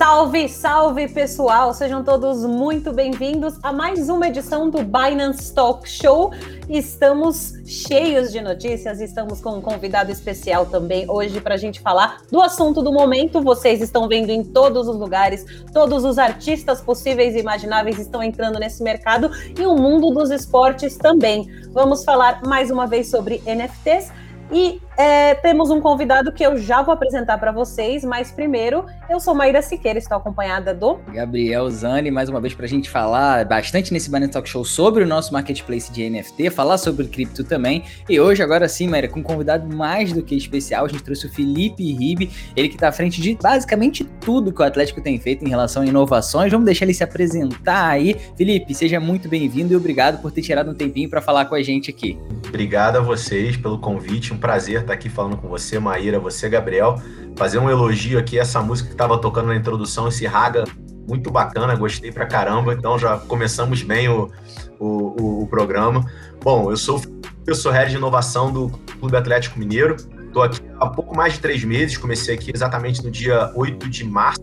Salve, salve pessoal! Sejam todos muito bem-vindos a mais uma edição do Binance Talk Show. Estamos cheios de notícias, estamos com um convidado especial também hoje para a gente falar do assunto do momento. Vocês estão vendo em todos os lugares, todos os artistas possíveis e imagináveis estão entrando nesse mercado e o mundo dos esportes também. Vamos falar mais uma vez sobre NFTs. E é, temos um convidado que eu já vou apresentar para vocês, mas primeiro eu sou Maíra Siqueira, estou acompanhada do Gabriel Zani, mais uma vez para a gente falar bastante nesse Banner Talk Show sobre o nosso marketplace de NFT, falar sobre cripto também. E hoje, agora sim, Maíra, com um convidado mais do que especial, a gente trouxe o Felipe Ribe, ele que está à frente de basicamente tudo que o Atlético tem feito em relação a inovações. Vamos deixar ele se apresentar aí. Felipe, seja muito bem-vindo e obrigado por ter tirado um tempinho para falar com a gente aqui. Obrigado a vocês pelo convite, um prazer estar aqui falando com você, Maíra, você, Gabriel. Fazer um elogio aqui essa música que estava tocando na introdução, esse raga muito bacana, gostei pra caramba. Então já começamos bem o, o, o programa. Bom, eu sou eu sou head de inovação do Clube Atlético Mineiro. Estou aqui há pouco mais de três meses, comecei aqui exatamente no dia 8 de março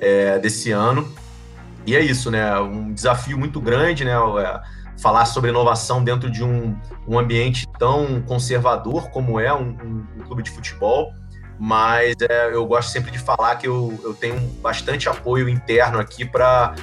é, desse ano. E é isso, né? Um desafio muito grande, né? É, falar sobre inovação dentro de um, um ambiente tão conservador como é um, um, um clube de futebol, mas é, eu gosto sempre de falar que eu, eu tenho bastante apoio interno aqui para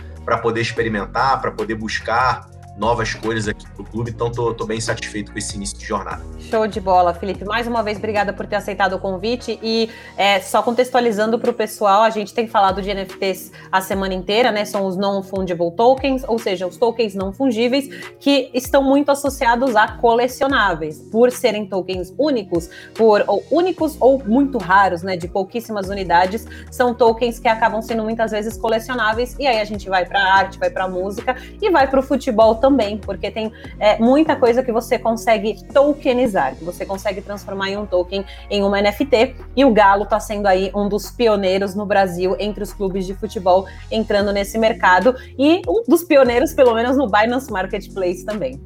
poder experimentar, para poder buscar novas coisas aqui para o clube, então tô, tô, bem satisfeito com esse início de jornada. Show de bola, Felipe. Mais uma vez, obrigada por ter aceitado o convite. E é, só contextualizando para o pessoal, a gente tem falado de NFTs a semana inteira, né? São os non-fungible tokens, ou seja, os tokens não fungíveis, que estão muito associados a colecionáveis, por serem tokens únicos, por ou únicos ou muito raros, né? De pouquíssimas unidades, são tokens que acabam sendo muitas vezes colecionáveis. E aí a gente vai para arte, vai para música e vai para o futebol também, porque tem é, muita coisa que você consegue tokenizar, que você consegue transformar em um token em uma NFT. E o Galo está sendo aí um dos pioneiros no Brasil entre os clubes de futebol entrando nesse mercado e um dos pioneiros, pelo menos, no Binance Marketplace também.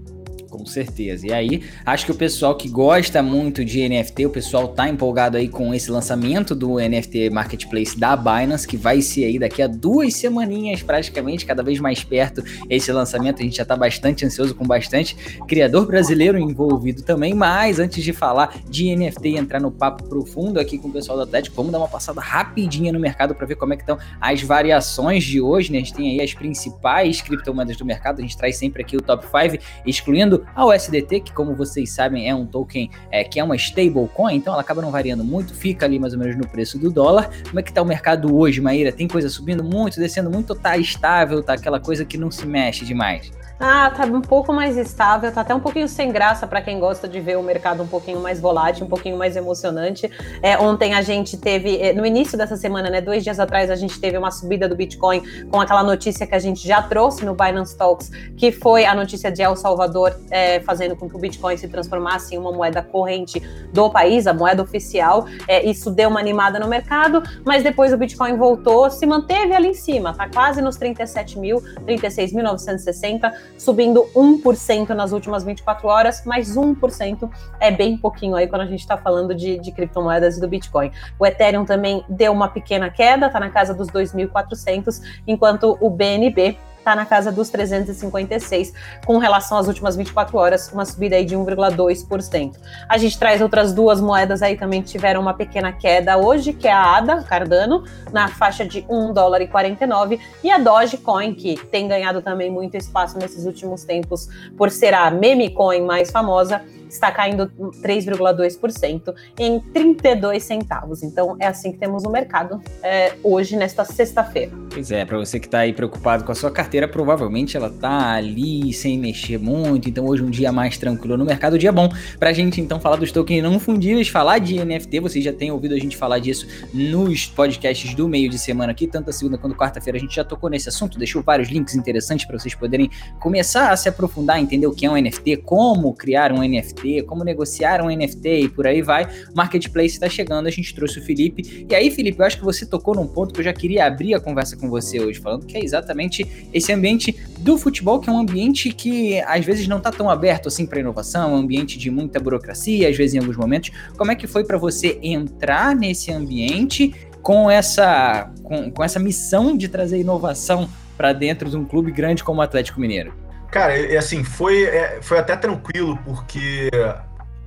Com certeza. E aí, acho que o pessoal que gosta muito de NFT, o pessoal tá empolgado aí com esse lançamento do NFT Marketplace da Binance, que vai ser aí daqui a duas semaninhas, praticamente, cada vez mais perto esse lançamento. A gente já tá bastante ansioso, com bastante criador brasileiro envolvido também. Mas antes de falar de NFT e entrar no papo profundo aqui com o pessoal do Atlético, vamos dar uma passada rapidinha no mercado para ver como é que estão as variações de hoje, né? A gente tem aí as principais criptomoedas do mercado, a gente traz sempre aqui o top 5, excluindo a USDT, que como vocês sabem é um token é, que é uma stablecoin, então ela acaba não variando muito, fica ali mais ou menos no preço do dólar. Como é que tá o mercado hoje, Maíra? Tem coisa subindo muito, descendo muito, tá estável, tá aquela coisa que não se mexe demais? Ah, tá um pouco mais estável, tá até um pouquinho sem graça para quem gosta de ver o mercado um pouquinho mais volátil, um pouquinho mais emocionante. É, ontem a gente teve, é, no início dessa semana, né, dois dias atrás, a gente teve uma subida do Bitcoin com aquela notícia que a gente já trouxe no Binance Talks, que foi a notícia de El Salvador é, fazendo com que o Bitcoin se transformasse em uma moeda corrente do país, a moeda oficial. É, isso deu uma animada no mercado, mas depois o Bitcoin voltou, se manteve ali em cima, tá quase nos 37 mil, 36.960 subindo 1% nas últimas 24 horas, mas 1% é bem pouquinho aí quando a gente está falando de, de criptomoedas e do Bitcoin. O Ethereum também deu uma pequena queda, está na casa dos 2.400, enquanto o BNB está na casa dos 356, com relação às últimas 24 horas, uma subida aí de 1,2%. A gente traz outras duas moedas aí também que tiveram uma pequena queda hoje, que é a ADA, Cardano, na faixa de 1 dólar e 49, e a Dogecoin, que tem ganhado também muito espaço nesses últimos tempos por ser a meme coin mais famosa, está caindo 3,2% em 32 centavos. Então é assim que temos o mercado é, hoje, nesta sexta-feira. Pois é, para você que está aí preocupado com a sua carteira, provavelmente ela está ali sem mexer muito. Então hoje um dia mais tranquilo no mercado, dia bom para a gente então falar dos tokens não fundíveis, falar de NFT. Vocês já têm ouvido a gente falar disso nos podcasts do meio de semana aqui, tanto a segunda quanto quarta-feira a gente já tocou nesse assunto. Deixou vários links interessantes para vocês poderem começar a se aprofundar, entender o que é um NFT, como criar um NFT NFT, como negociar um NFT e por aí vai. Marketplace está chegando, a gente trouxe o Felipe. E aí, Felipe, eu acho que você tocou num ponto que eu já queria abrir a conversa com você hoje, falando que é exatamente esse ambiente do futebol, que é um ambiente que às vezes não está tão aberto assim para inovação, um ambiente de muita burocracia, às vezes em alguns momentos. Como é que foi para você entrar nesse ambiente com essa, com, com essa missão de trazer inovação para dentro de um clube grande como o Atlético Mineiro? Cara, é, assim, foi, é, foi até tranquilo, porque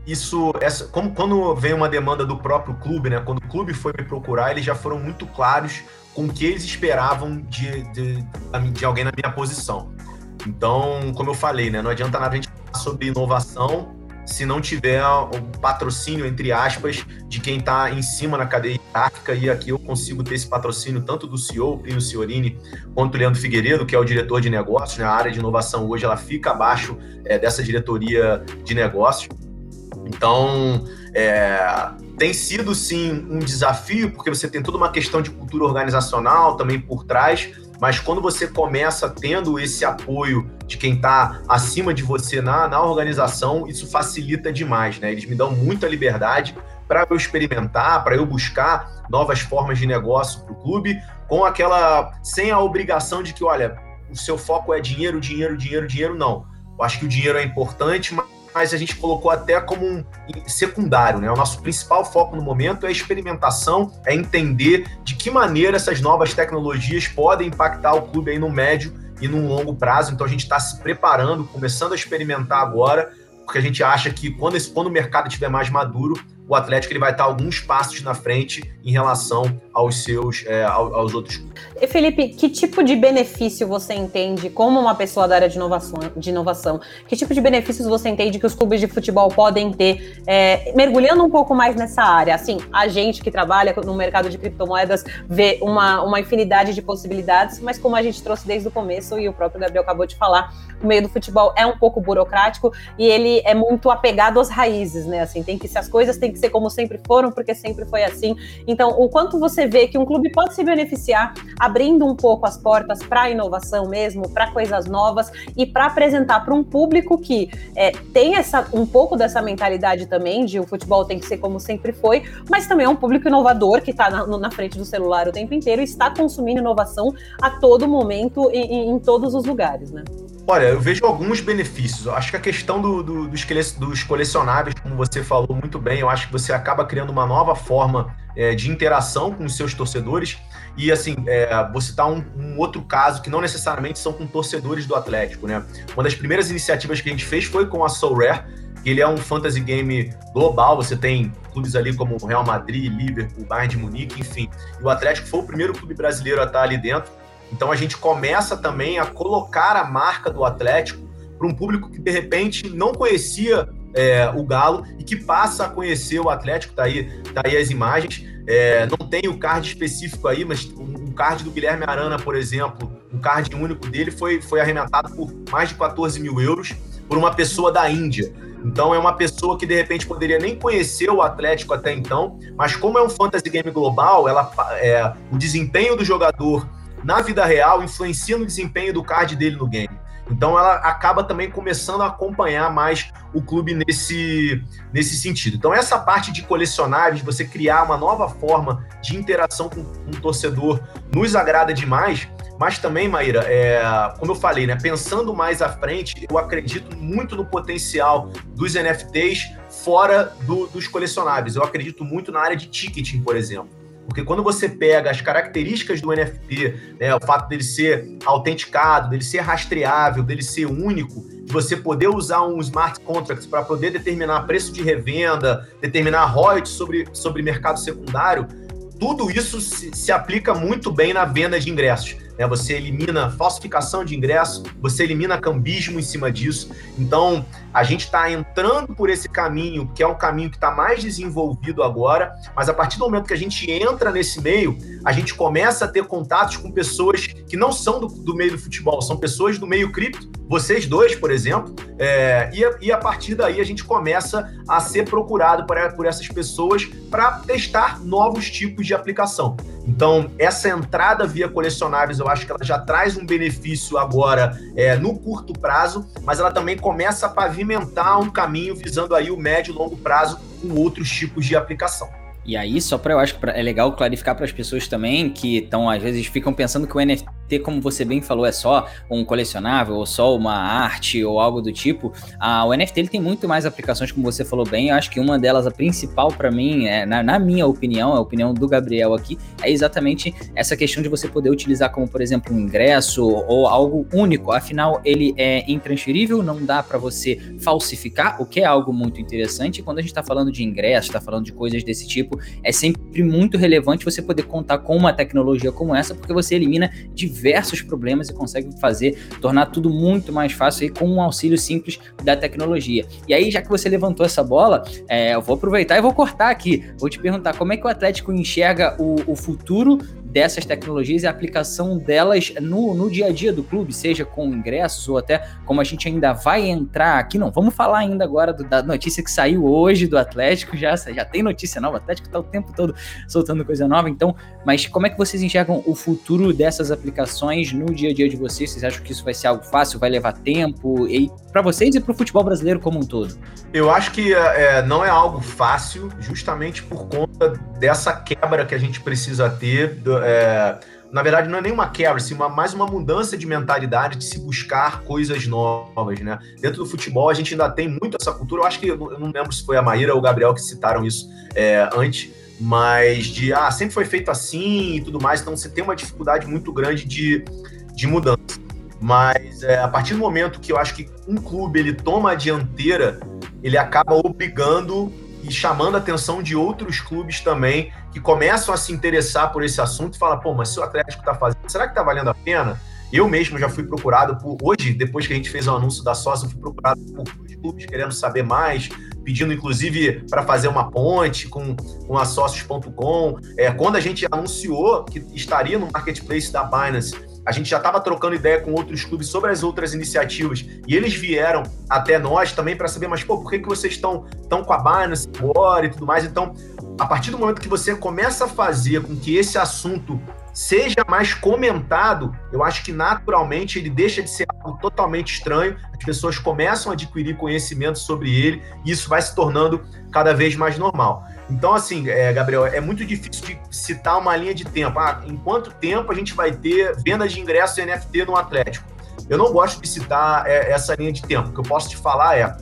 isso, essa, como quando veio uma demanda do próprio clube, né? Quando o clube foi me procurar, eles já foram muito claros com o que eles esperavam de, de, de alguém na minha posição. Então, como eu falei, né? Não adianta nada a gente falar sobre inovação se não tiver um patrocínio, entre aspas, de quem está em cima na cadeia hierárquica, e aqui eu consigo ter esse patrocínio tanto do CEO, Pino Ciorini, quanto do Leandro Figueiredo, que é o diretor de negócios, né? a área de inovação hoje ela fica abaixo é, dessa diretoria de negócios. Então, é, tem sido sim um desafio, porque você tem toda uma questão de cultura organizacional também por trás, mas quando você começa tendo esse apoio de quem está acima de você na, na organização, isso facilita demais, né? Eles me dão muita liberdade para eu experimentar, para eu buscar novas formas de negócio para o clube, com aquela. sem a obrigação de que, olha, o seu foco é dinheiro, dinheiro, dinheiro, dinheiro, não. Eu acho que o dinheiro é importante, mas mas a gente colocou até como um secundário, né? O nosso principal foco no momento é a experimentação, é entender de que maneira essas novas tecnologias podem impactar o clube aí no médio e no longo prazo. Então a gente está se preparando, começando a experimentar agora, porque a gente acha que quando, esse, quando o mercado estiver mais maduro, o Atlético ele vai estar alguns passos na frente em relação aos seus é, aos outros. E Felipe, que tipo de benefício você entende como uma pessoa da área de inovação? De inovação que tipo de benefícios você entende que os clubes de futebol podem ter é, mergulhando um pouco mais nessa área? Assim, a gente que trabalha no mercado de criptomoedas vê uma, uma infinidade de possibilidades, mas como a gente trouxe desde o começo e o próprio Gabriel acabou de falar, o meio do futebol é um pouco burocrático e ele é muito apegado às raízes, né? Assim, tem que se as coisas têm que ser como sempre foram, porque sempre foi assim. Então, o quanto você vê que um clube pode se beneficiar abrindo um pouco as portas para inovação mesmo, para coisas novas e para apresentar para um público que é, tem essa, um pouco dessa mentalidade também de o futebol tem que ser como sempre foi, mas também é um público inovador que está na, na, frente do celular o tempo inteiro e está consumindo inovação a todo momento e, em, em todos os lugares, né? Olha, eu vejo alguns benefícios. Eu acho que a questão do, do, dos, colecionáveis, como você falou muito bem, eu acho que você acaba criando uma nova forma é, de interação com os seus torcedores. E assim, é, vou citar um, um, outro caso que não necessariamente são com torcedores do Atlético, né? Uma das primeiras iniciativas que a gente fez foi com a Soul Rare, que ele é um fantasy game global. Você tem clubes ali como Real Madrid, Liverpool, Bayern de Munique, enfim. E o Atlético foi o primeiro clube brasileiro a estar ali dentro. Então a gente começa também a colocar a marca do Atlético para um público que de repente não conhecia é, o Galo e que passa a conhecer o Atlético. Tá aí, tá aí as imagens. É, não tem o card específico aí, mas o card do Guilherme Arana, por exemplo, o card único dele foi, foi arrematado por mais de 14 mil euros por uma pessoa da Índia. Então é uma pessoa que de repente poderia nem conhecer o Atlético até então, mas como é um fantasy game global, ela, é, o desempenho do jogador na vida real influencia no desempenho do card dele no game. Então ela acaba também começando a acompanhar mais o clube nesse, nesse sentido. Então essa parte de colecionáveis, você criar uma nova forma de interação com, o torcedor, nos agrada demais. Mas também, Maíra, é, como eu falei, né, pensando mais à frente, eu acredito muito no potencial dos NFTs fora do, dos colecionáveis. Eu acredito muito na área de ticketing, por exemplo. Porque quando você pega as características do NFT, né, o fato dele ser autenticado, dele ser rastreável, dele ser único, de você poder usar um smart contract para poder determinar preço de revenda, determinar royalties sobre, sobre mercado secundário, tudo isso se, se aplica muito bem na venda de ingressos né? Você elimina falsificação de ingresso, você elimina cambismo em cima disso. Então, a gente está entrando por esse caminho, que é um caminho que está mais desenvolvido agora, mas a partir do momento que a gente entra nesse meio, a gente começa a ter contatos com pessoas que não são do, do meio do futebol, são pessoas do meio cripto, vocês dois, por exemplo, é, e, a, e, a, partir daí a gente começa a ser procurado por, por essas pessoas para testar novos tipos de aplicação. Então, essa entrada via colecionáveis, eu acho que ela já traz um benefício agora é, no curto prazo, mas ela também começa a pavimentar um caminho visando aí o médio e longo prazo com outros tipos de aplicação. E aí, só para eu acho que é legal clarificar para as pessoas também que estão às vezes ficam pensando que o NFT Como você bem falou, é só um colecionável ou só uma arte ou algo do tipo, a, o NFT ele tem muito mais aplicações, como você falou bem. Eu acho que uma delas, a principal para mim, é, na, na, minha opinião, a opinião do Gabriel aqui, é exatamente essa questão de você poder utilizar como, por exemplo, um ingresso ou algo único. Afinal, ele é intransferível, não dá para você falsificar, o que é algo muito interessante. Quando a gente está falando de ingresso, está falando de coisas desse tipo, é sempre muito relevante você poder contar com uma tecnologia como essa, porque você elimina diversos problemas e consegue fazer, tornar tudo muito mais fácil aí, com um auxílio simples da tecnologia. E aí, já que você levantou essa bola, é, eu vou aproveitar e vou cortar aqui. Vou te perguntar como é que o Atlético enxerga o, o futuro dessas tecnologias e a aplicação delas no, no dia a dia do clube, seja com ingressos ou até como a gente ainda vai entrar aqui. Não, vamos falar ainda agora do, da notícia que saiu hoje do Atlético, já, já tem notícia nova, o Atlético está o tempo todo soltando coisa nova, então, mas como é que vocês enxergam o futuro dessas aplicações no dia a dia de vocês? Vocês acham que isso vai ser algo fácil, vai levar tempo? E para vocês e para o futebol brasileiro como um todo? Eu acho que é, não é algo fácil, justamente por conta dessa quebra que a gente precisa ter. Do, é, na verdade, não é nenhuma quebra, assim, uma, mais uma mudança de mentalidade de se buscar coisas novas, né? Dentro do futebol, a gente ainda tem muito essa cultura. Eu acho que, eu não lembro se foi a Maíra ou o Gabriel que citaram isso é, antes, mas de, ah, sempre foi feito assim e tudo mais, então você tem uma dificuldade muito grande de, de mudança. Mas é, a partir do momento que eu acho que um clube ele toma a dianteira, ele acaba obrigando e chamando a atenção de outros clubes também que começam a se interessar por esse assunto e falam, pô, mas se o Atlético está fazendo, será que está valendo a pena? Eu mesmo já fui procurado por. Hoje, depois que a gente fez o anúncio da sócia, eu fui procurado por clubes querendo saber mais, pedindo inclusive para fazer uma ponte com, com a sócios.com. É, quando a gente anunciou que estaria no marketplace da Binance a gente já estava trocando ideia com outros clubes sobre as outras iniciativas e eles vieram até nós também para saber, mas pô, por que, que vocês estão tão com a Binance agora e tudo mais? Então, a partir do momento que você começa a fazer com que esse assunto seja mais comentado, eu acho que naturalmente ele deixa de ser algo totalmente estranho, as pessoas começam a adquirir conhecimento sobre ele e isso vai se tornando cada vez mais normal. Então, assim, é, Gabriel, é muito difícil de citar uma linha de tempo. Ah, em quanto tempo a gente vai ter vendas de ingressos NFT no Atlético? Eu não gosto de citar é, essa linha de tempo. O que eu posso te falar é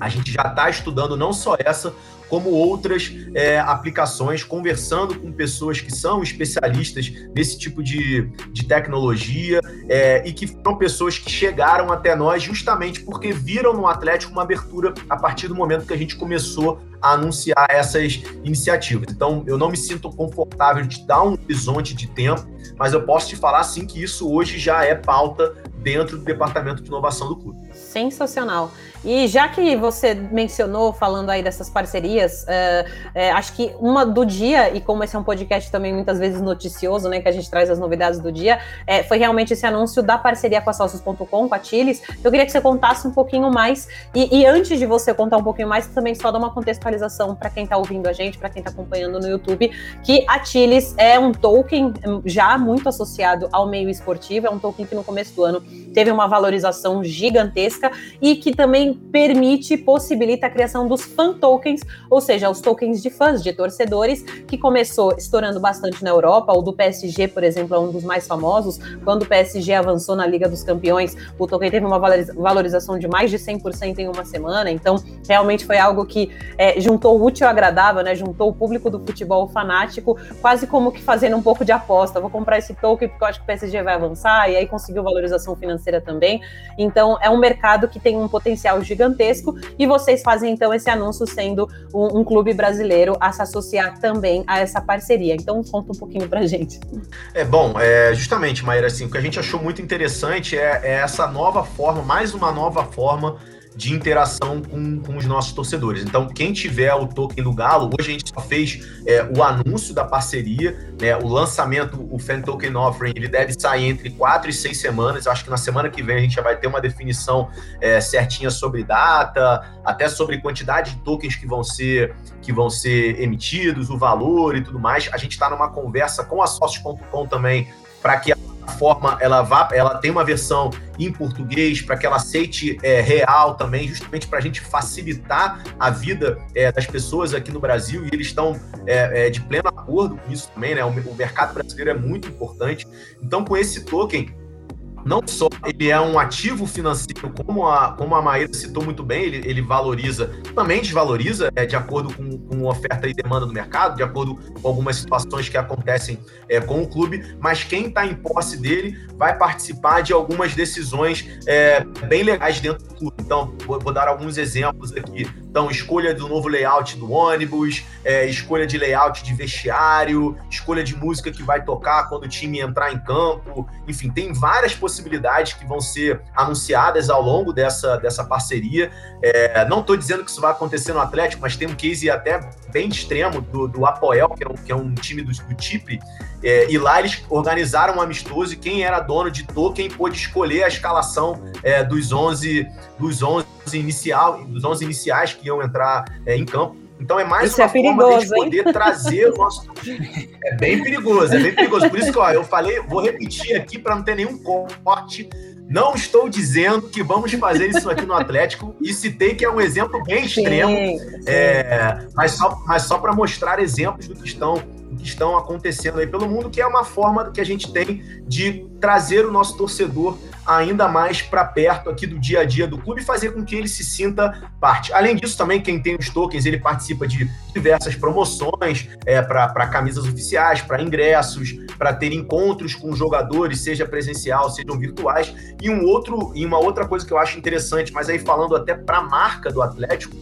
a gente já está estudando não só essa, como outras é, aplicações, conversando com pessoas que são especialistas nesse tipo de, de tecnologia é, e que foram pessoas que chegaram até nós justamente porque viram no Atlético uma abertura a partir do momento que a gente começou a anunciar essas iniciativas. Então, eu não me sinto confortável de dar um horizonte de tempo, mas eu posso te falar sim que isso hoje já é pauta dentro do departamento de inovação do clube. Sensacional. E já que você mencionou, falando aí dessas parcerias, é, é, acho que uma do dia, e como esse é um podcast também muitas vezes noticioso, né, que a gente traz as novidades do dia, é, foi realmente esse anúncio da parceria com a Salsos.com, com a Tiles. Eu queria que você contasse um pouquinho mais, e, e, antes de você contar um pouquinho mais, também só dar uma contextualização para quem está ouvindo a gente, para quem está acompanhando no YouTube, que a Tiles é um token já muito associado ao meio esportivo, é um token que no começo do ano teve uma valorização gigantesca e que também permite, possibilita a criação dos fan tokens, ou seja, os tokens de fãs, de torcedores, que começou estourando bastante na Europa. O do PSG, por exemplo, é um dos mais famosos. Quando o PSG avançou na Liga dos Campeões, o token teve uma valorização de mais de 100% em uma semana. Então, realmente foi algo que é, juntou o útil ao agradável, né? Juntou o público do futebol fanático, quase como que fazendo um pouco de aposta. Vou comprar esse token porque eu acho que o PSG vai avançar, e aí conseguiu valorização financeira também. Então, é um mercado que tem um potencial gigantesco e vocês fazem então esse anúncio sendo um, um clube brasileiro a se associar também a essa parceria. Então conta um pouquinho pra gente. É bom, é, justamente, Maíra, assim, o que a gente achou muito interessante é, é essa nova forma, mais uma nova forma de interação com, com os nossos torcedores. Então, quem tiver o token do Galo, hoje a gente só fez é, o anúncio da parceria, né, o lançamento, o Fan Token Offering, ele deve sair entre quatro e seis semanas. Acho que na semana que vem a gente já vai ter uma definição é, certinha sobre data, até sobre quantidade de tokens que vão ser que vão ser emitidos, o valor e tudo mais. A gente está numa conversa com a Sócios.com também para que a plataforma ela vá, ela tem uma versão em português para que ela aceite é, real também, justamente para a gente facilitar a vida é, das pessoas aqui no Brasil e eles estão é, é, de pleno acordo com isso também, né? O, o mercado brasileiro é muito importante. Então, com esse token não só ele é um ativo financeiro, como a, como a Maíra citou muito bem, ele, ele valoriza, também desvaloriza, é, de acordo com, com oferta e demanda do mercado, de acordo com algumas situações que acontecem é, com o clube, mas quem está em posse dele vai participar de algumas decisões é, bem legais dentro do clube. Então, vou, vou, dar alguns exemplos aqui. Então, escolha do novo layout do ônibus, é, escolha de layout de vestiário, escolha de música que vai tocar quando o time entrar em campo, enfim, tem várias possibilidades possibilidades que vão ser anunciadas ao longo dessa, dessa parceria. É, não estou dizendo que isso vai acontecer no Atlético, mas tem um case até bem extremo do, do Apoel, que é um, que é um time do, do Chipre, é, e lá eles organizaram um amistoso e quem era dono de token pôde escolher a escalação é, dos 11 dos 11 inicial, dos 11 iniciais que iam entrar é, em campo. Então é mais Isso uma é forma de gente poder trazer o nosso. É bem perigoso, é bem perigoso. Por isso que ó, eu falei, vou repetir aqui para não ter nenhum corte. Não estou dizendo que vamos fazer isso aqui no Atlético e citei que é um exemplo bem extremo, sim, sim. É, mas só, mas só para mostrar exemplos do que estão que estão acontecendo aí pelo mundo, que é uma forma que a gente tem de trazer o nosso torcedor ainda mais para perto aqui do dia a dia do clube e fazer com que ele se sinta parte. Além disso, também quem tem os tokens, ele participa de diversas promoções é, para camisas oficiais, para ingressos, para ter encontros com jogadores, seja presencial, sejam virtuais. E um outro e uma outra coisa que eu acho interessante, mas aí falando até para a marca do Atlético,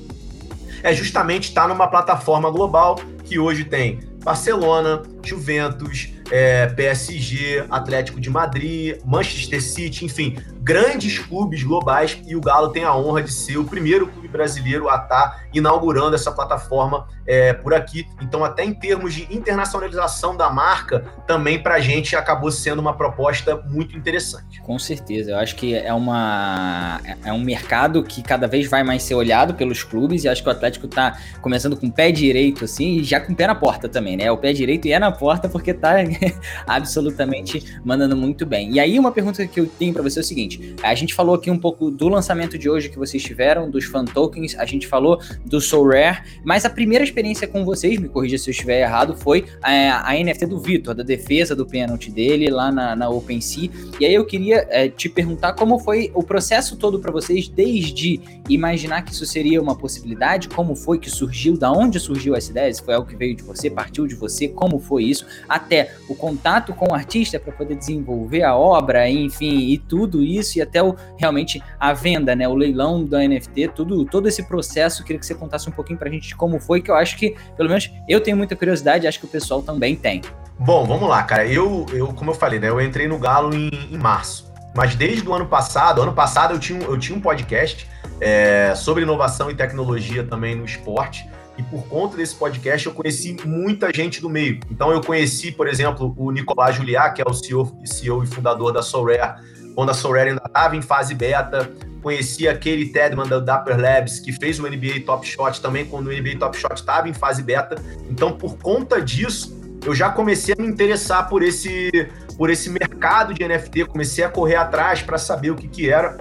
é justamente estar tá numa plataforma global que hoje tem Barcelona, Juventus, é, PSG, Atlético de Madrid, Manchester City, enfim, grandes clubes globais. E o Galo tem a honra de ser o primeiro clube brasileiro a estar tá inaugurando essa plataforma é, por aqui. Então, até em termos de internacionalização da marca, também para a gente acabou sendo uma proposta muito interessante. Com certeza, eu acho que é, uma, é um mercado que cada vez vai mais ser olhado pelos clubes e acho que o Atlético está começando com o pé direito assim e já com o pé na porta também, né? O pé direito e é na porta porque está absolutamente mandando muito bem. E aí uma pergunta que eu tenho para você é o seguinte: a gente falou aqui um pouco do lançamento de hoje que vocês tiveram, dos fan tokens, a gente falou do Soul Rare, mas a primeira experiência com vocês, me corrija se eu estiver errado, foi a, a NFT do Vitor, da defesa do pênalti dele lá na, na OpenSea. E aí eu queria é, te perguntar como foi o processo todo para vocês, desde imaginar que isso seria uma possibilidade, como foi que surgiu, da onde surgiu essa ideia, se foi algo que veio de você, partiu de você, como foi isso, até o contato com o artista para poder desenvolver a obra, enfim, e tudo isso, e até o, realmente a venda, né, o leilão da NFT, tudo, todo esse processo, queria que você contasse um pouquinho para a gente como foi, que eu acho que, pelo menos, eu tenho muita curiosidade, acho que o pessoal também tem. Bom, vamos lá, cara. Eu, eu como eu falei, né, eu entrei no Galo em, em março, mas desde o ano passado, ano passado eu tinha, eu tinha um podcast é, sobre inovação e tecnologia também no esporte, e por conta desse podcast eu conheci muita gente do meio. Então eu conheci, por exemplo, o Nicolás Juliá, que é o CEO, CEO e fundador da Sorare, quando a Sorare ainda estava em fase beta. Conheci aquele Tedman da Dapper Labs, que fez o NBA Top Shot também quando o NBA Top Shot estava em fase beta. Então, por conta disso, eu já comecei a me interessar por esse, por esse mercado de NFT, comecei a correr atrás para saber o que, que era.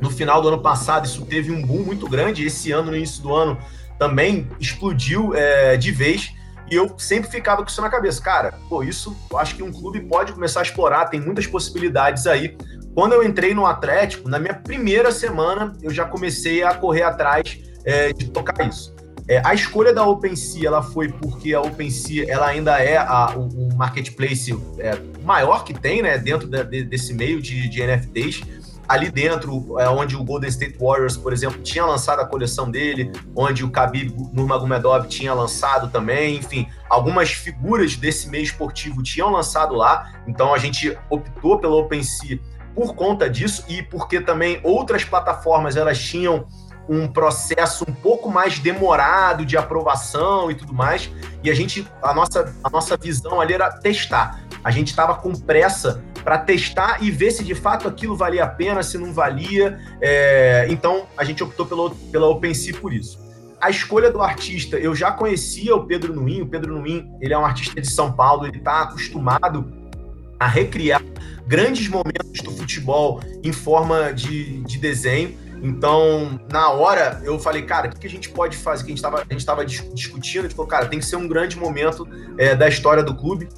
No final do ano passado, isso teve um boom muito grande. Esse ano, no início do ano, também explodiu é, de vez. E eu sempre ficava com isso na cabeça. Cara, pô, isso eu acho que um clube pode começar a explorar, tem muitas possibilidades aí. Quando eu entrei no Atlético, na minha primeira semana, eu já comecei a correr atrás é, de tocar isso. É, a escolha da OpenSea ela foi porque a OpenSea ela ainda é a, o, o marketplace é, maior que tem né, dentro de, desse meio de, de NFTs ali dentro, é onde o Golden State Warriors, por exemplo, tinha lançado a coleção dele, onde o Khabib Nurmagomedov tinha lançado também, enfim, algumas figuras desse meio esportivo tinham lançado lá, então a gente optou pela OpenSea por conta disso e porque também outras plataformas elas tinham um processo um pouco mais demorado de aprovação e tudo mais. E a gente, a nossa, a nossa visão ali era testar. A gente estava com pressa para testar e ver se de fato aquilo valia a pena, se não valia. É, então a gente optou pelo, pela OpenSea por isso. A escolha do artista, eu já conhecia o Pedro Nuin. O Pedro Nuin, ele é um artista de São Paulo, ele está acostumado a recriar grandes momentos do futebol em forma de, de desenho. Então, na hora, eu falei, cara, o que, a gente pode fazer? Que a gente estava discutindo, a gente falou, cara, tem que ser um grande momento é, da história do clube.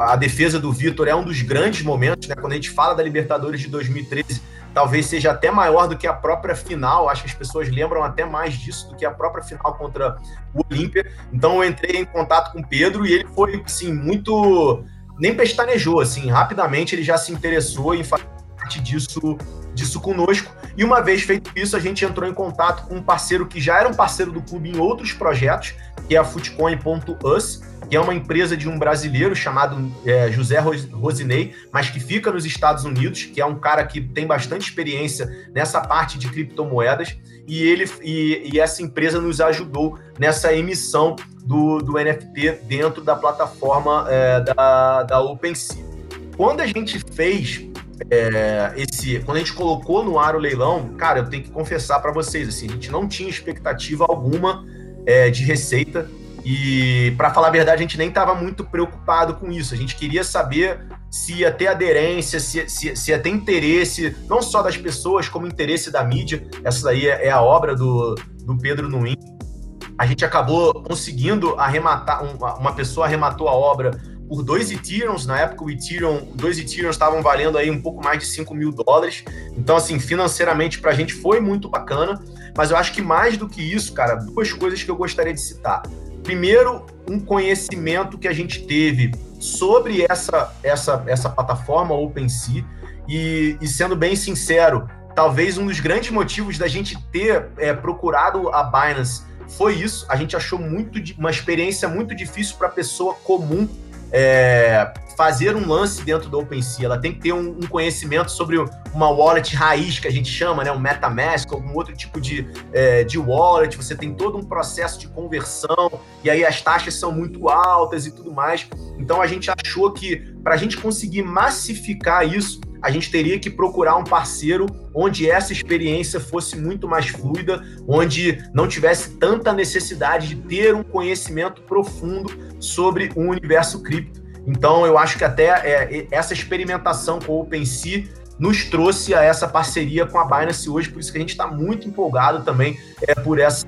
A defesa do Vitor é um dos grandes momentos, né? Quando a gente fala da Libertadores de 2013, talvez seja até maior do que a própria final. Acho que as pessoas lembram até mais disso do que a própria final contra o Olímpia. Então, eu entrei em contato com o Pedro e ele foi, assim, muito. Nem pestanejou, assim, rapidamente ele já se interessou em fazer parte disso, disso conosco. E uma vez feito isso, a gente entrou em contato com um parceiro que já era um parceiro do clube em outros projetos, que é a Footcoin.us, que é uma empresa de um brasileiro chamado é, José Rosinei, mas que fica nos Estados Unidos, que é um cara que tem bastante experiência nessa parte de criptomoedas, e ele e, e essa empresa nos ajudou nessa emissão do, do NFT dentro da plataforma é, da, da OpenSea. Quando a gente fez é, esse, quando a gente colocou no ar o leilão, cara, eu tenho que confessar para vocês, assim, a gente não tinha expectativa alguma é, de receita e, para falar a verdade, a gente nem estava muito preocupado com isso. A gente queria saber se ia ter aderência, se, se, se ia ter interesse, não só das pessoas, como interesse da mídia. Essa daí é, é a obra do, do Pedro Nuin. A gente acabou conseguindo arrematar, uma, uma pessoa arrematou a obra por dois Ethereums. Na época, o Ethereum, dois Ethereums estavam valendo aí um pouco mais de 5 mil dólares. Então, assim, financeiramente para a gente foi muito bacana. Mas eu acho que mais do que isso, cara, duas coisas que eu gostaria de citar. Primeiro, um conhecimento que a gente teve sobre essa, essa, essa plataforma OpenSea. E, e sendo bem sincero, talvez um dos grandes motivos da gente ter é, procurado a Binance foi isso. A gente achou muito uma experiência muito difícil para a pessoa comum é, fazer um lance dentro do OpenSea, ela tem que ter um, um, conhecimento sobre uma wallet raiz, que a gente chama, né, um MetaMask, algum outro tipo de, é, de wallet, você tem todo um processo de conversão, e aí as taxas são muito altas e tudo mais. Então a gente achou que para a gente conseguir massificar isso, a gente teria que procurar um parceiro onde essa experiência fosse muito mais fluida, onde não tivesse tanta necessidade de ter um conhecimento profundo sobre o universo cripto. Então, eu acho que até é, essa experimentação com o OpenSea nos trouxe a essa parceria com a Binance hoje, por isso que a gente está muito empolgado também é, por, essa,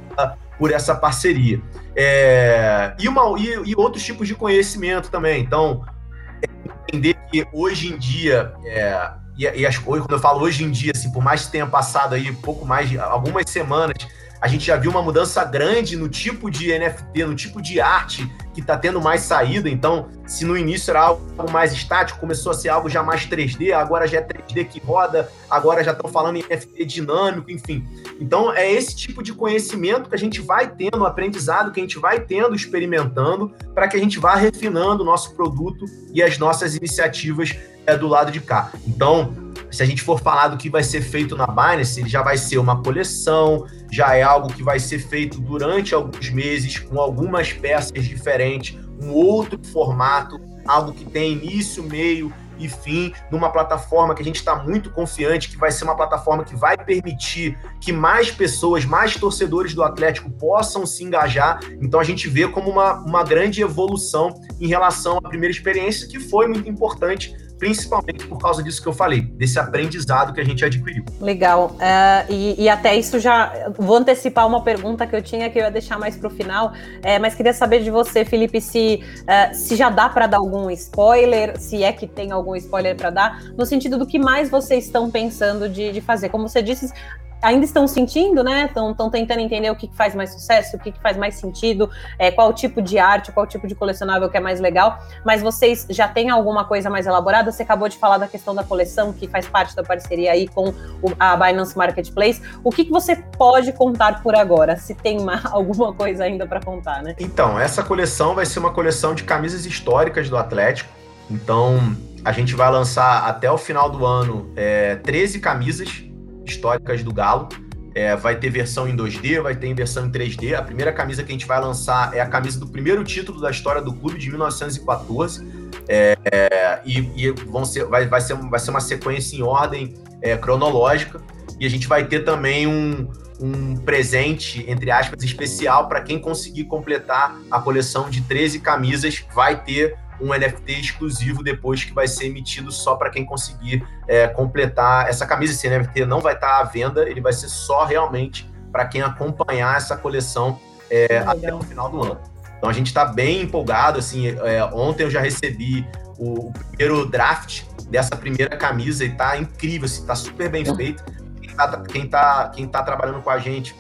por essa parceria. É, e, uma, e, e, outros tipos de conhecimento também. Então, entender que hoje em dia, é, e, e as, quando eu falo hoje em dia, assim, por mais que tenha passado aí pouco mais de algumas semanas a gente já viu uma mudança grande no tipo de NFT, no tipo de arte que está tendo mais saída. Então, se no início era algo mais estático, começou a ser algo já mais 3D, agora já é 3D que roda, agora já estão falando em NFT dinâmico, enfim. Então, é esse tipo de conhecimento que a gente vai tendo, aprendizado que a gente vai tendo, experimentando, para que a gente vá refinando o nosso produto e as nossas iniciativas é, do lado de cá. Então, se a gente for falar do que vai ser feito na Binance, ele já vai ser uma coleção, já é algo que vai ser feito durante alguns meses, com algumas peças diferentes, um outro formato, algo que tem início, meio e fim, numa plataforma que a gente está muito confiante que vai ser uma plataforma que vai permitir que mais pessoas, mais torcedores do Atlético possam se engajar. Então a gente vê como uma, uma grande evolução em relação à primeira experiência, que foi muito importante principalmente por causa disso que eu falei, desse aprendizado que a gente adquiriu. Legal. Uh, e, e, até isso já vou antecipar uma pergunta que eu tinha que eu ia deixar mais para o final, é, mas queria saber de você, Felipe, se, uh, se já dá para dar algum spoiler, se é que tem algum spoiler para dar, no sentido do que mais vocês estão pensando de, de fazer. Como você disse, ainda estão sentindo, né? Estão tentando entender o que, que, faz mais sucesso, o que, que faz mais sentido, é, qual tipo de arte, qual tipo de colecionável que é mais legal. Mas vocês já têm alguma coisa mais elaborada? Você acabou de falar da questão da coleção, que faz parte da parceria aí com o, a Binance Marketplace. O que, que você pode contar por agora? Se tem uma, alguma coisa ainda para contar, né? Então, essa coleção vai ser uma coleção de camisas históricas do Atlético. Então, a gente vai lançar até o final do ano é, 13 camisas históricas do Galo. É, vai ter versão em 2D, vai ter versão em 3D. A primeira camisa que a gente vai lançar é a camisa do primeiro título da história do clube de 1914. É, é, e, e vão ser, vai, vai, ser, vai ser uma sequência em ordem é, cronológica. E a gente vai ter também um, um presente, entre aspas, especial para quem conseguir completar a coleção de 13 camisas. Vai ter um NFT exclusivo depois que vai ser emitido só para quem conseguir é, completar essa camisa. Esse NFT não vai estar tá à venda, ele vai ser só realmente para quem acompanhar essa coleção é, até o final do ano. Então a gente está bem empolgado. Assim, é, ontem eu já recebi o, o, primeiro draft dessa primeira camisa e está incrível, está assim, tá super bem feito. Quem está quem tá, quem tá trabalhando com a gente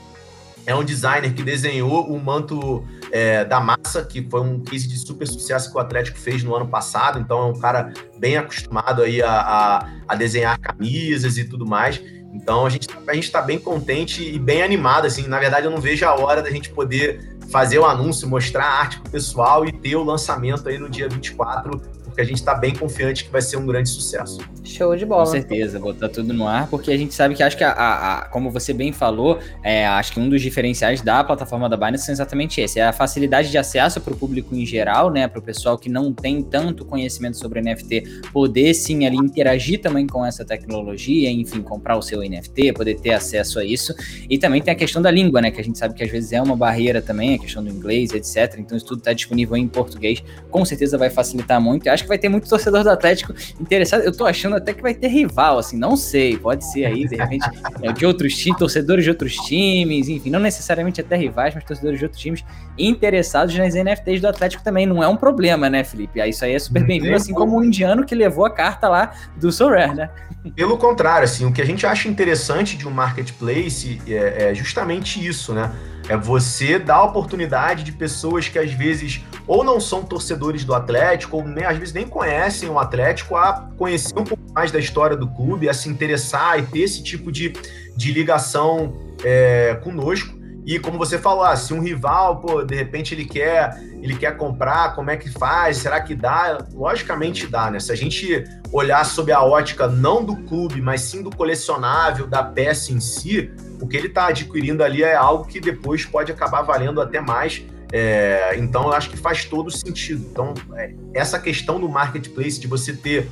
é um designer que desenhou o manto é, da massa, que foi um case de super sucesso que o Atlético fez no ano passado. Então é um cara bem acostumado aí a, a, a desenhar camisas e tudo mais. Então a gente a gente está bem contente e bem animado. Assim, na verdade, eu não vejo a hora da gente poder fazer o anúncio, mostrar a arte pro pessoal e ter o lançamento aí no dia 24 porque a gente está bem confiante que vai ser um grande sucesso. Show de bola. Com certeza, botar tudo no ar, porque a gente sabe que acho que, a, a, a como você bem falou, é, acho que um dos diferenciais da plataforma da Binance é exatamente esse: é a facilidade de acesso para o público em geral, né? Para o pessoal que não tem tanto conhecimento sobre NFT, poder sim ali interagir também com essa tecnologia, enfim, comprar o seu NFT, poder ter acesso a isso. E também tem a questão da língua, né? Que a gente sabe que às vezes é uma barreira também, a questão do inglês, etc. Então, isso tudo está disponível em português, com certeza vai facilitar muito. Eu acho que vai ter muito torcedor do Atlético interessado. Eu tô achando até que vai ter rival, assim, não sei. Pode ser aí, de repente, é, de outros times, torcedores de outros times, enfim, não necessariamente até rivais, mas torcedores de outros times interessados nas NFTs do Atlético também. Não é um problema, né, Felipe? Isso aí é super bem-vindo, assim como o indiano que levou a carta lá do Sorare, né? Pelo contrário, assim, o que a gente acha interessante de um marketplace é, é justamente isso, né? É você dar a oportunidade de pessoas que às vezes ou não são torcedores do Atlético, ou nem, às vezes nem conhecem o Atlético, a conhecer um pouco mais da história do clube, a se interessar e ter esse tipo de, de ligação é, conosco. E como você falou, ah, se um rival, pô, de repente ele quer, ele quer comprar, como é que faz? Será que dá? Logicamente dá, né? Se a gente olhar sob a ótica não do clube, mas sim do colecionável, da peça em si, o que ele está adquirindo ali é algo que depois pode acabar valendo até mais. É, então, eu acho que faz todo sentido. Então, é, essa questão do marketplace, de você ter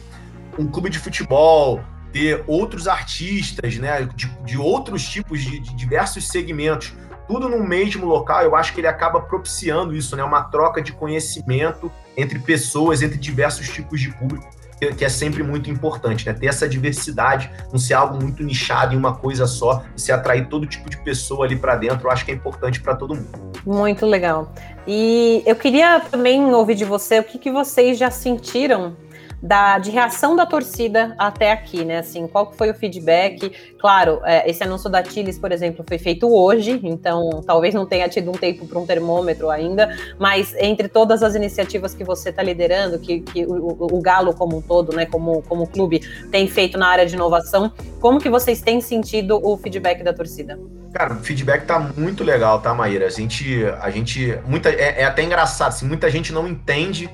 um clube de futebol, ter outros artistas, né, de, de outros tipos, de, de, diversos segmentos, tudo no mesmo local, eu acho que ele acaba propiciando isso, né, uma troca de conhecimento entre pessoas, entre diversos tipos de público que é sempre muito importante, né? Ter essa diversidade, não ser algo muito nichado em uma coisa só, se atrair todo tipo de pessoa ali para dentro, eu acho que é importante para todo mundo. Muito legal. E eu queria também ouvir de você o que, que vocês já sentiram da, de reação da torcida até aqui, né? Assim, qual foi o feedback? Claro, é, esse anúncio da Tilis, por exemplo, foi feito hoje, então talvez não tenha tido um tempo para um termômetro ainda, mas entre todas as iniciativas que você está liderando, que, que o, o, Galo como um todo, né, como, como clube, tem feito na área de inovação, como que vocês têm sentido o feedback da torcida? Cara, o feedback tá muito legal, tá, Maíra? A gente, a gente, muita, é, é até engraçado, assim, muita gente não entende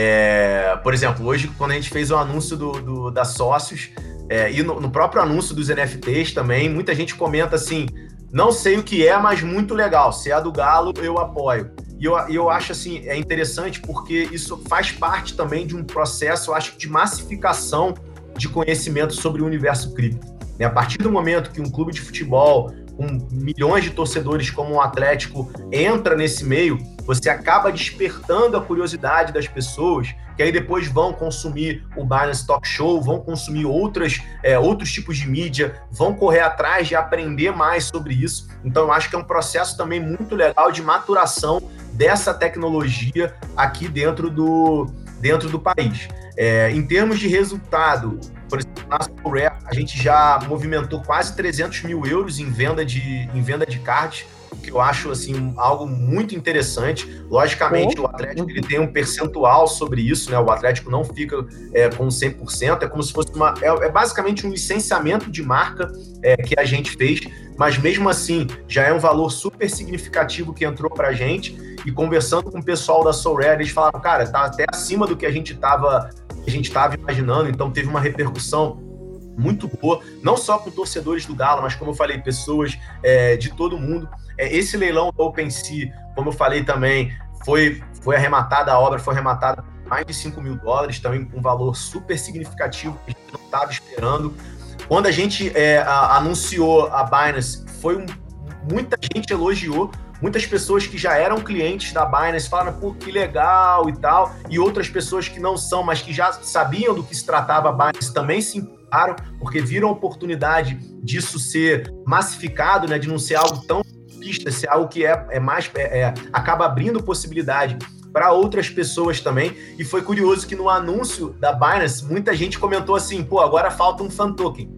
é, por exemplo, hoje, quando a gente fez o anúncio do, do da sócios, é, e no, no, próprio anúncio dos NFTs também, muita gente comenta assim: não sei o que é, mas muito legal. Se é do Galo, eu apoio. E eu, eu acho assim, é interessante porque isso faz parte também de um processo, eu acho, de massificação de conhecimento sobre o universo cripto. Né? A partir do momento que um clube de futebol com milhões de torcedores como o Atlético entra nesse meio, você acaba despertando a curiosidade das pessoas, que aí depois vão consumir o Binance Talk Show, vão consumir outras, é, outros tipos de mídia, vão correr atrás de aprender mais sobre isso. Então, eu acho que é um processo também muito legal de maturação dessa tecnologia aqui dentro do, dentro do país. É, em termos de resultado, por exemplo, na a gente já movimentou quase 300 mil euros em venda de, em venda de cards, o que eu acho assim algo muito interessante. Logicamente, oh. o Atlético ele tem um percentual sobre isso, né? O Atlético não fica é, com 100%, é como se fosse uma. É, é basicamente um licenciamento de marca é, que a gente fez, mas mesmo assim já é um valor super significativo que entrou para a gente. E conversando com o pessoal da Soul Rare, eles falaram, cara, tá até acima do que a gente estava a gente estava imaginando, então teve uma repercussão muito boa, não só com torcedores do Galo, mas como eu falei, pessoas é, de todo mundo. É, esse leilão do OpenSea, como eu falei também, foi, foi arrematada, a obra foi arrematada por mais de 5 mil dólares, também um valor super significativo que a gente não estava esperando. Quando a gente é, a, anunciou a Binance, foi um, muita gente elogiou, muitas pessoas que já eram clientes da Binance falaram, pô, que legal e tal, e outras pessoas que não são, mas que já sabiam do que se tratava a Binance também se importaram, porque viram a oportunidade disso ser massificado, né, de não ser algo tão pista, ser algo que é, é mais, é, é, acaba abrindo possibilidade para outras pessoas também. E foi curioso que no anúncio da Binance, muita gente comentou assim: pô, agora falta um fan token.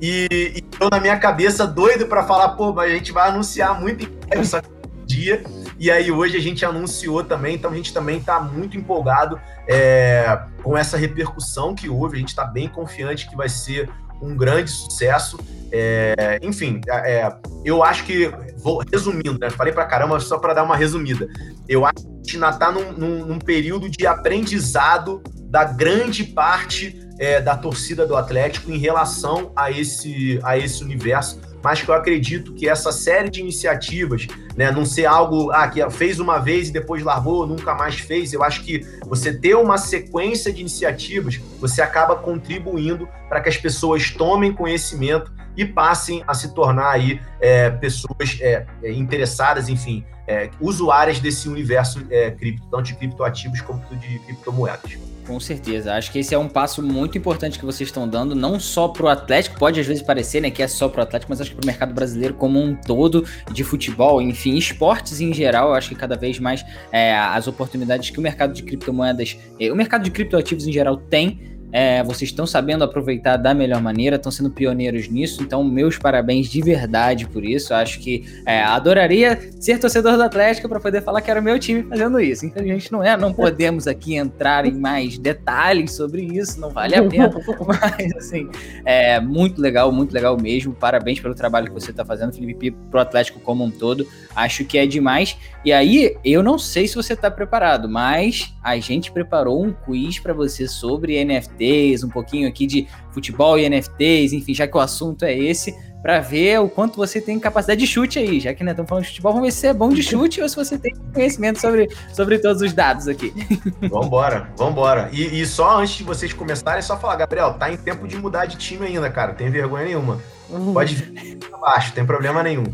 E, e eu, na minha cabeça, doido para falar: pô, mas a gente vai anunciar muito em breve, só dia. E aí hoje a gente anunciou também, então a gente também está muito empolgado é, com essa repercussão que houve. A gente está bem confiante que vai ser um grande sucesso. É, enfim, é, eu acho que, vou resumindo, né? Falei para caramba, só para dar uma resumida. Eu acho que a gente está num, num, num, período de aprendizado da grande parte é, da torcida do Atlético em relação a esse, a esse universo mas que eu acredito que essa série de iniciativas, né, não ser algo ah, que fez uma vez e depois largou, nunca mais fez, eu acho que você ter uma sequência de iniciativas, você acaba contribuindo para que as pessoas tomem conhecimento e passem a se tornar aí é, pessoas é, é interessadas, enfim, é, usuárias desse universo é, cripto, tanto de criptoativos como de criptomoedas. Com certeza. Acho que esse é um passo muito importante que vocês estão dando, não só para o Atlético, pode às vezes parecer né, que é só para o Atlético, mas acho que para o mercado brasileiro como um todo, de futebol, enfim, esportes em geral, acho que cada vez mais é, as oportunidades que o mercado de criptomoedas, o mercado de criptoativos em geral tem é, vocês estão sabendo aproveitar da melhor maneira, estão sendo pioneiros nisso, então meus parabéns de verdade por isso. Acho que é, adoraria ser torcedor do Atlético para poder falar que era o meu time fazendo isso. Infelizmente não é, não podemos aqui entrar em mais detalhes sobre isso, não vale a pena. Mas assim, é muito legal, muito legal mesmo. Parabéns pelo trabalho que você está fazendo, Felipe, pro Atlético como um todo. Acho que é demais. E aí, eu não sei se você está preparado, mas a gente preparou um quiz para você sobre NFT NFTs, um pouquinho aqui de futebol e NFTs, enfim, já que o assunto é esse, para ver o quanto você tem capacidade de chute aí, já que né, estamos falando de futebol, vamos ver se é bom de chute ou se você tem conhecimento sobre, sobre todos os dados aqui. Vambora, vambora. E, e só antes de vocês começarem, é só falar, Gabriel, tá em tempo de mudar de time ainda, cara, tem vergonha nenhuma. Uhum. Pode vir abaixo, tem problema nenhum.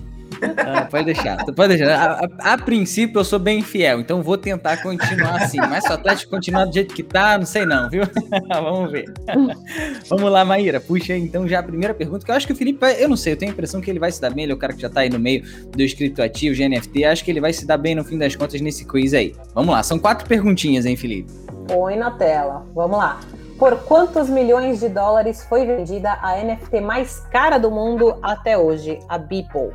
Ah, pode deixar, pode deixar. A, a, a, princípio eu sou bem fiel, então vou tentar continuar assim. Mas se o Atlético continuar do jeito que tá, não sei não, viu? Vamos ver. Vamos lá, Maíra, puxa então já a primeira pergunta, que eu acho que o Felipe, eu não sei, eu tenho a impressão que ele vai se dar bem, ele é o cara que já tá aí no meio dos criptoativos, de NFT, acho que ele vai se dar bem no fim das contas nesse quiz aí. Vamos lá, são quatro perguntinhas, hein, Felipe? Põe na tela, vamos lá. Por quantos milhões de dólares foi vendida a NFT mais cara do mundo até hoje, a Beeple?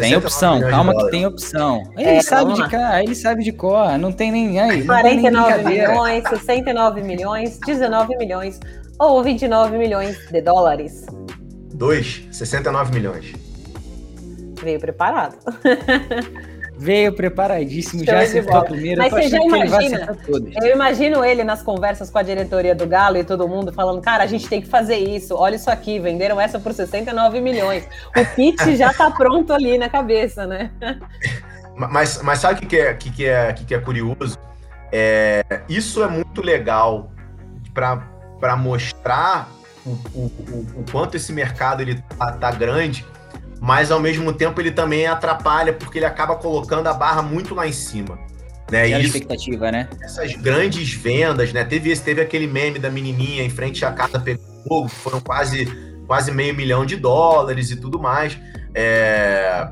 Tem opção, calma que tem opção. Ele é, sabe de cá, ele sabe de cor, não tem nem. Aí, 49 milhões, 69 milhões, 19 milhões ou 29 milhões de dólares. 2, 69 milhões. Veio preparado. veio preparadíssimo, já acertou a primeira. Mas você já imagina, eu imagino ele nas conversas com a diretoria do Galo e todo mundo falando, cara, a gente tem que fazer isso, olha isso aqui, venderam essa por 69 milhões. O pitch já tá pronto ali na cabeça, né? Mas, mas sabe o que, que, é, que, que, é, que, que é curioso? É, isso é muito legal para mostrar o, o, o, o, quanto esse mercado ele tá, tá grande, mas ao mesmo tempo ele também atrapalha porque ele acaba colocando a barra muito lá em cima. Né? E a expectativa, né? Essas grandes vendas, né? Teve, teve aquele meme da menininha em frente à casa pegando fogo, foram quase, quase meio milhão de dólares e tudo mais. É...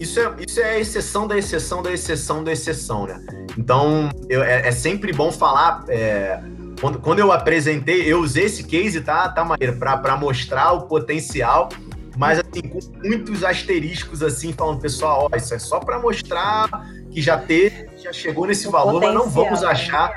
Isso, é, isso é a exceção da exceção da exceção da exceção, né? Então, eu, é, é, sempre bom falar. É... Quando, quando eu apresentei, eu usei esse case, tá, tá Maíra, para mostrar o potencial mas assim, com muitos asteriscos assim, falando, pessoal, ó, isso é só para mostrar que já teve, já chegou nesse o valor, mas não vamos achar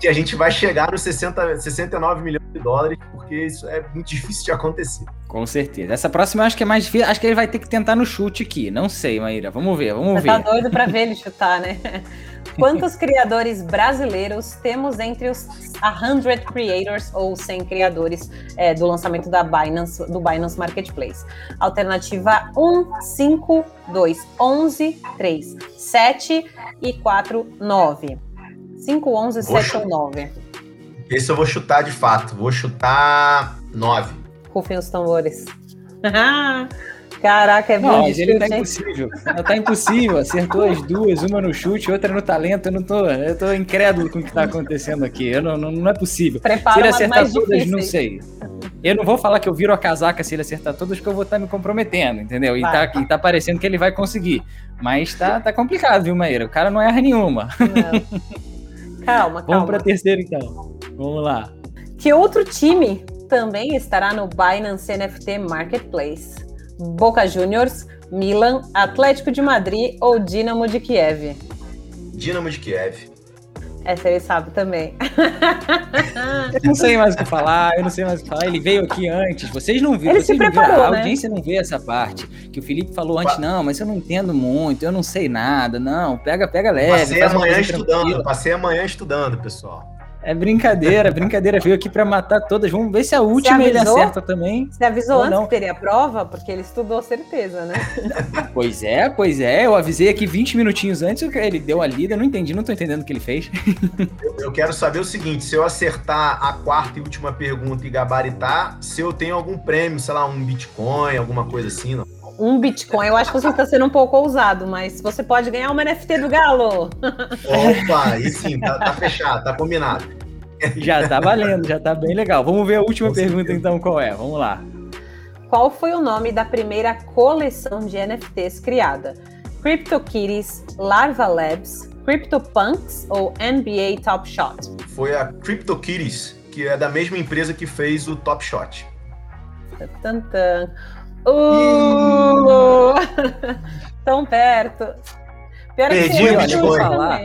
que a gente vai chegar nos 60, 69 milhões de dólares, porque isso é muito difícil de acontecer. Com certeza. Essa próxima eu acho que é mais difícil. Acho que ele vai ter que tentar no chute aqui. Não sei, Maíra. Vamos ver, vamos Você ver. Tá doido para ver ele chutar, né? Quantos criadores brasileiros temos entre os 100 creators ou 100 criadores é, do lançamento da Binance, do Binance Marketplace? Alternativa 1, 5, 2, 11, 3, 7 e 4, 9. 5, 11, 7 ou 9? Esse eu vou chutar de fato. Vou chutar 9. Rufem os tambores. Caraca, é bom não, mas ele tá impossível. Tá impossível. Acertou as duas, uma no chute, outra no talento. Eu não tô, eu tô incrédulo com o que tá acontecendo aqui. Eu não, não, não é possível. Prepara se ele acertar todas, difíceis. não sei. Eu não vou falar que eu viro a casaca se ele acertar todas, porque eu vou estar tá me comprometendo, entendeu? E tá, e tá parecendo que ele vai conseguir. Mas tá, tá complicado, viu, Maíra? O cara não erra nenhuma. Não. Calma, calma. Vamos pra terceira, então. Vamos lá. Que outro time também estará no Binance NFT Marketplace? Boca Juniors, Milan, Atlético de Madrid ou Dinamo de Kiev? Dinamo de Kiev. Essa ele sabe também. eu não sei mais o que falar, eu não sei mais o que falar. Ele veio aqui antes, vocês não viram, ele vocês se preparou, viram, a né? audiência não vê essa parte. Que o Felipe falou antes, não, mas eu não entendo muito, eu não sei nada. Não, pega, pega leve. Passei amanhã estudando, passei amanhã estudando, pessoal. É brincadeira, brincadeira. Veio aqui para matar todas. Vamos ver se a última ele acerta também. Você avisou antes não. que teria prova? Porque ele estudou certeza, né? pois é, pois é. Eu avisei aqui 20 minutinhos antes, ele deu a lida. Não entendi, não tô entendendo o que ele fez. eu, eu quero saber o seguinte: se eu acertar a quarta e última pergunta e gabaritar, se eu tenho algum prêmio, sei lá, um Bitcoin, alguma coisa assim, não? Um Bitcoin. Eu acho que você está sendo um pouco ousado, mas você pode ganhar uma NFT do Galo. Opa, e sim, tá, tá fechado, tá combinado. Já tá valendo, já tá bem legal. Vamos ver a última Com pergunta certeza. então, qual é? Vamos lá. Qual foi o nome da primeira coleção de NFTs criada? CryptoKitties, Larva Labs, CryptoPunks ou NBA Top Shot? Foi a CryptoKitties, que é da mesma empresa que fez o Top Shot. Tan, tan. Uh! Tão perto. Pior que Perdi o Bitcoin. Falar.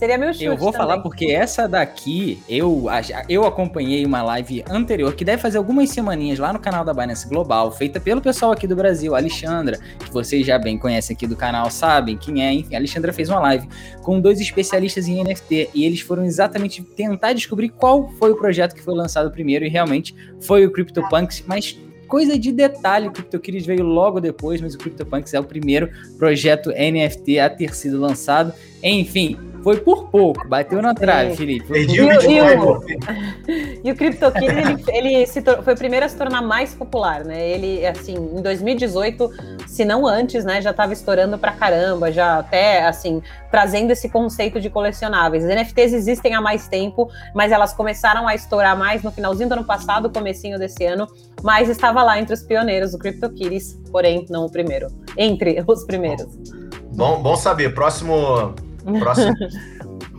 Seria meu chute Eu vou também. falar porque essa daqui, eu, eu acompanhei uma live anterior, que deve fazer algumas semaninhas lá no canal da Binance Global, feita pelo pessoal aqui do Brasil, Alexandra, que vocês já bem conhecem aqui do canal, sabem quem é, enfim, a Alexandra fez uma live com dois especialistas em NFT, e eles foram exatamente tentar descobrir qual foi o projeto que foi lançado primeiro, e realmente foi o CryptoPunks, mas coisa de detalhe, o CryptoKitties veio logo depois, mas o CryptoPunks é o primeiro projeto NFT a ter sido lançado. Enfim, foi por pouco, bateu na trave, Felipe. Perdi o Bitcoin. E o CryptoKitties, ele, ele se foi o primeiro a se tornar mais popular, né? Ele, assim, em 2018, se não antes, né, já estava estourando pra caramba, já até, assim, trazendo esse conceito de colecionáveis. As NFTs existem há mais tempo, mas elas começaram a estourar mais no finalzinho do ano passado, comecinho desse ano, mas estava lá entre os pioneiros, o CryptoKitties, porém, não o primeiro. Entre os primeiros. Bom, bom saber. Próximo próximo.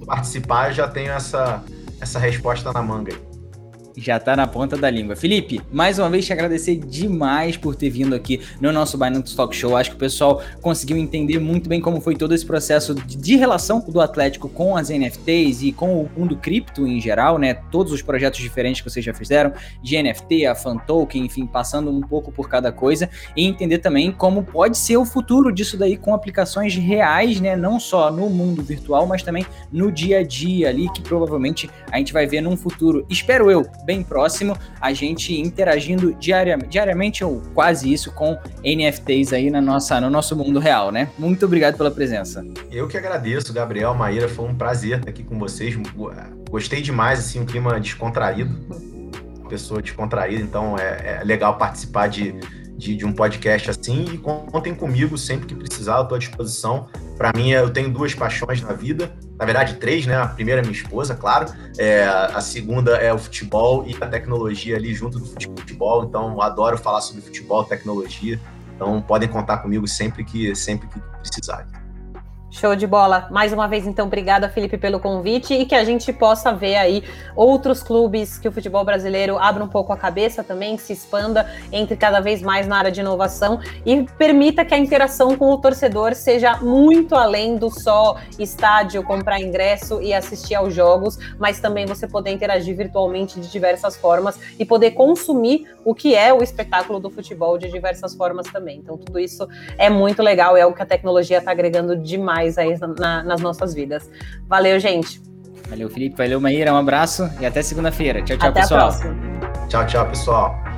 Participar, já tenho essa, essa resposta na manga aí já tá na ponta da língua. Felipe, mais uma vez te agradecer demais por ter vindo aqui no nosso Binance Talk Show. Acho que o pessoal conseguiu entender muito bem como foi todo esse processo de relação do Atlético com as NFTs e com o mundo cripto em geral, né? Todos os projetos diferentes que vocês já fizeram, de NFT, a fan token, enfim, passando um pouco por cada coisa e entender também como pode ser o futuro disso daí com aplicações reais, né? Não só no mundo virtual, mas também no dia a dia ali, que provavelmente a gente vai ver num futuro, espero eu, bem próximo, a gente interagindo diariamente, diariamente ou quase isso com NFTs aí na nossa, no nosso mundo real, né? Muito obrigado pela presença. Eu que agradeço, Gabriel, Maíra, foi um prazer estar aqui com vocês. Gostei demais, assim, um clima descontraído, pessoa descontraída, então é, é legal participar de, de, de, um podcast assim e contem comigo sempre que precisar, eu estou à disposição. Para mim, eu tenho duas paixões na vida, na verdade, três, né? A primeira é minha esposa, claro. É, a segunda é o futebol e a tecnologia ali junto do futebol. Então, adoro falar sobre futebol, tecnologia. Então, podem contar comigo sempre que, sempre que precisarem. Show de bola. Mais uma vez, então, obrigada, Felipe, pelo convite e que a gente possa ver aí outros clubes que o futebol brasileiro abra um pouco a cabeça também, se expanda, entre cada vez mais na área de inovação e permita que a interação com o torcedor seja muito além do só estádio, comprar ingresso e assistir aos jogos, mas também você poder interagir virtualmente de diversas formas e poder consumir o que é o espetáculo do futebol de diversas formas também. Então, tudo isso é muito legal, é o que a tecnologia está agregando demais mais aí na, nas nossas vidas. Valeu, gente. Valeu, Felipe. Valeu, Maíra. Um abraço e até segunda-feira. Tchau, tchau, até pessoal. Tchau, tchau, pessoal.